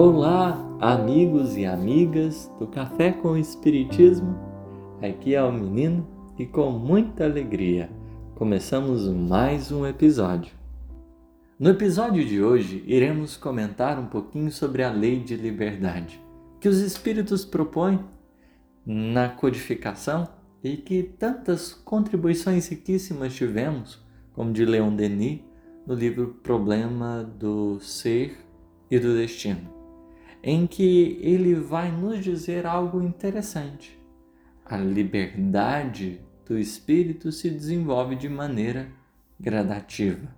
Olá, amigos e amigas do Café com Espiritismo. Aqui é o menino e com muita alegria começamos mais um episódio. No episódio de hoje, iremos comentar um pouquinho sobre a lei de liberdade que os espíritos propõem na codificação e que tantas contribuições riquíssimas tivemos, como de Leon Denis, no livro Problema do Ser e do Destino em que ele vai nos dizer algo interessante. A liberdade do espírito se desenvolve de maneira gradativa.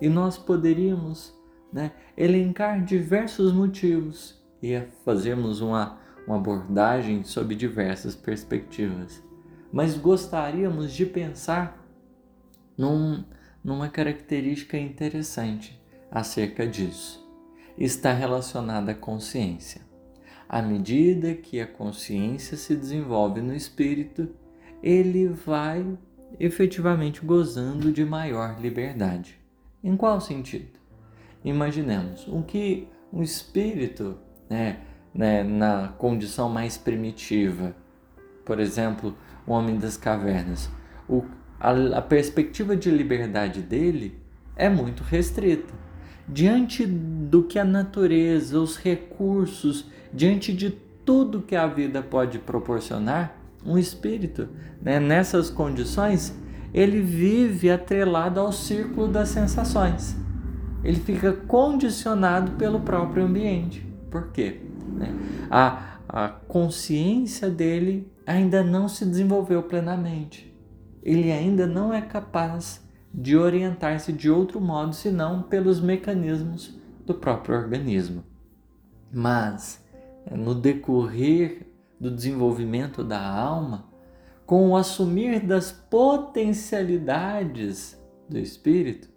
E nós poderíamos né, elencar diversos motivos e fazermos uma, uma abordagem sob diversas perspectivas. Mas gostaríamos de pensar num, numa característica interessante acerca disso está relacionada à consciência. À medida que a consciência se desenvolve no espírito, ele vai efetivamente gozando de maior liberdade. Em qual sentido? Imaginemos o que um espírito, né, né, na condição mais primitiva, por exemplo, o homem das cavernas, o, a, a perspectiva de liberdade dele é muito restrita diante do que a natureza, os recursos, diante de tudo que a vida pode proporcionar, um espírito, né, nessas condições, ele vive atrelado ao círculo das sensações. Ele fica condicionado pelo próprio ambiente. Por quê? Né? A, a consciência dele ainda não se desenvolveu plenamente. Ele ainda não é capaz de orientar-se de outro modo senão pelos mecanismos do próprio organismo. Mas, no decorrer do desenvolvimento da alma, com o assumir das potencialidades do espírito,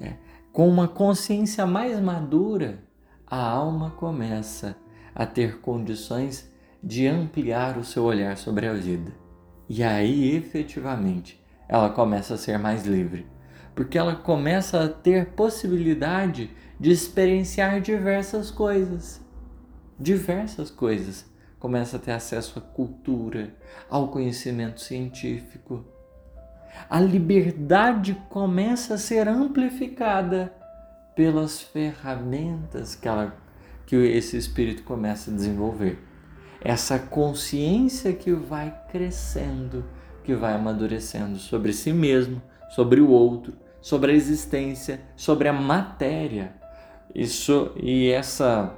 é, com uma consciência mais madura, a alma começa a ter condições de ampliar o seu olhar sobre a vida. E aí, efetivamente, ela começa a ser mais livre, porque ela começa a ter possibilidade de experienciar diversas coisas. Diversas coisas. Começa a ter acesso à cultura, ao conhecimento científico. A liberdade começa a ser amplificada pelas ferramentas que, ela, que esse espírito começa a desenvolver. Essa consciência que vai crescendo que vai amadurecendo sobre si mesmo, sobre o outro, sobre a existência, sobre a matéria. Isso e essa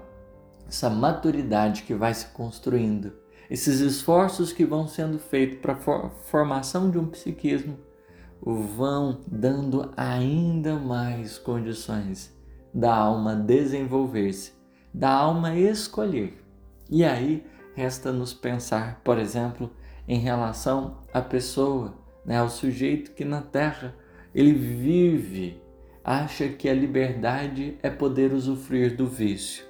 essa maturidade que vai se construindo, esses esforços que vão sendo feitos para a formação de um psiquismo vão dando ainda mais condições da alma desenvolver-se, da alma escolher. E aí resta nos pensar, por exemplo, em relação à pessoa, né, ao sujeito que na Terra ele vive, acha que a liberdade é poder usufruir do vício.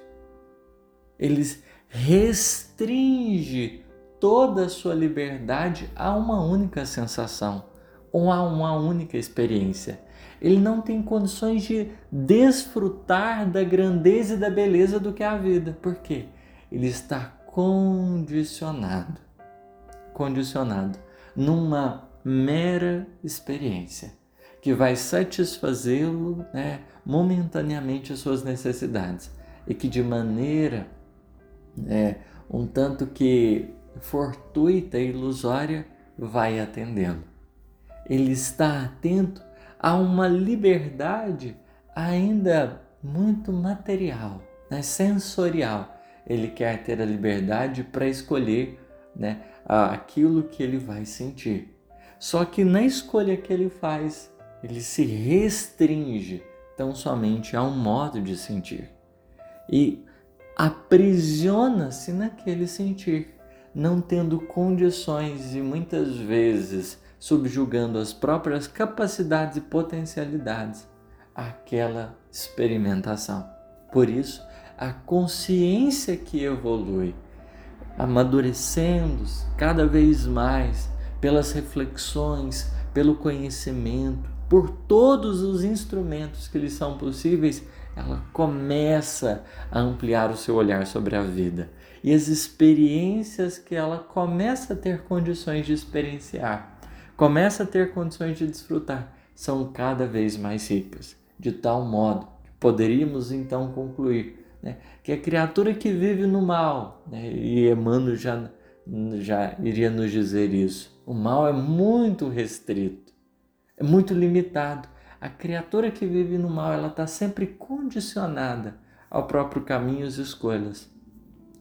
Ele restringe toda a sua liberdade a uma única sensação ou a uma única experiência. Ele não tem condições de desfrutar da grandeza e da beleza do que é a vida. Por quê? Ele está condicionado condicionado numa mera experiência que vai satisfazê-lo né, momentaneamente as suas necessidades e que de maneira é, um tanto que fortuita e ilusória vai atendê-lo. Ele está atento a uma liberdade ainda muito material, né, sensorial. Ele quer ter a liberdade para escolher né, aquilo que ele vai sentir. Só que na escolha que ele faz, ele se restringe tão somente a um modo de sentir e aprisiona-se naquele sentir, não tendo condições e muitas vezes subjugando as próprias capacidades e potencialidades àquela experimentação. Por isso, a consciência que evolui amadurecendo cada vez mais pelas reflexões, pelo conhecimento, por todos os instrumentos que lhe são possíveis, ela começa a ampliar o seu olhar sobre a vida. E as experiências que ela começa a ter condições de experienciar, começa a ter condições de desfrutar, são cada vez mais ricas, de tal modo que poderíamos então concluir né, que a criatura que vive no mal, né, e Emmanuel já, já iria nos dizer isso, o mal é muito restrito, é muito limitado. A criatura que vive no mal, ela está sempre condicionada ao próprio caminho e escolhas,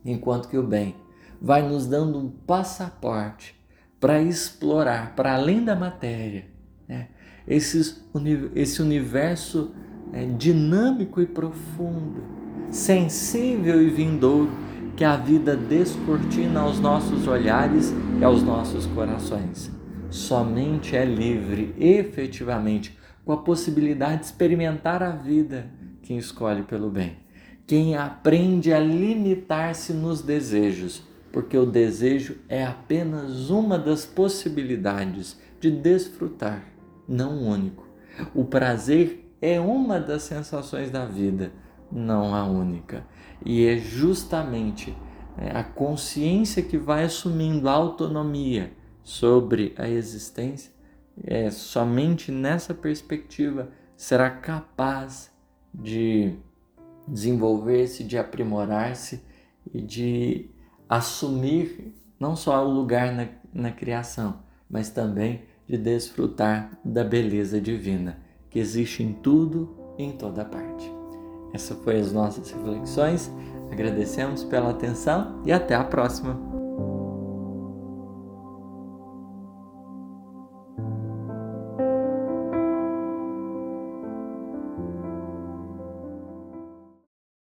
enquanto que o bem vai nos dando um passaporte para explorar para além da matéria, né? Esses, esse universo é, dinâmico e profundo, sensível e vindouro que a vida descortina aos nossos olhares e aos nossos corações. Somente é livre, efetivamente, com a possibilidade de experimentar a vida quem escolhe pelo bem. Quem aprende a limitar-se nos desejos, porque o desejo é apenas uma das possibilidades de desfrutar, não único. O prazer é uma das sensações da vida, não a única. E é justamente né, a consciência que vai assumindo a autonomia sobre a existência é, somente nessa perspectiva será capaz de desenvolver-se, de aprimorar-se e de assumir não só o lugar na, na criação, mas também de desfrutar da beleza divina que existe em tudo e em toda parte. Essas foram as nossas reflexões. Agradecemos pela atenção e até a próxima.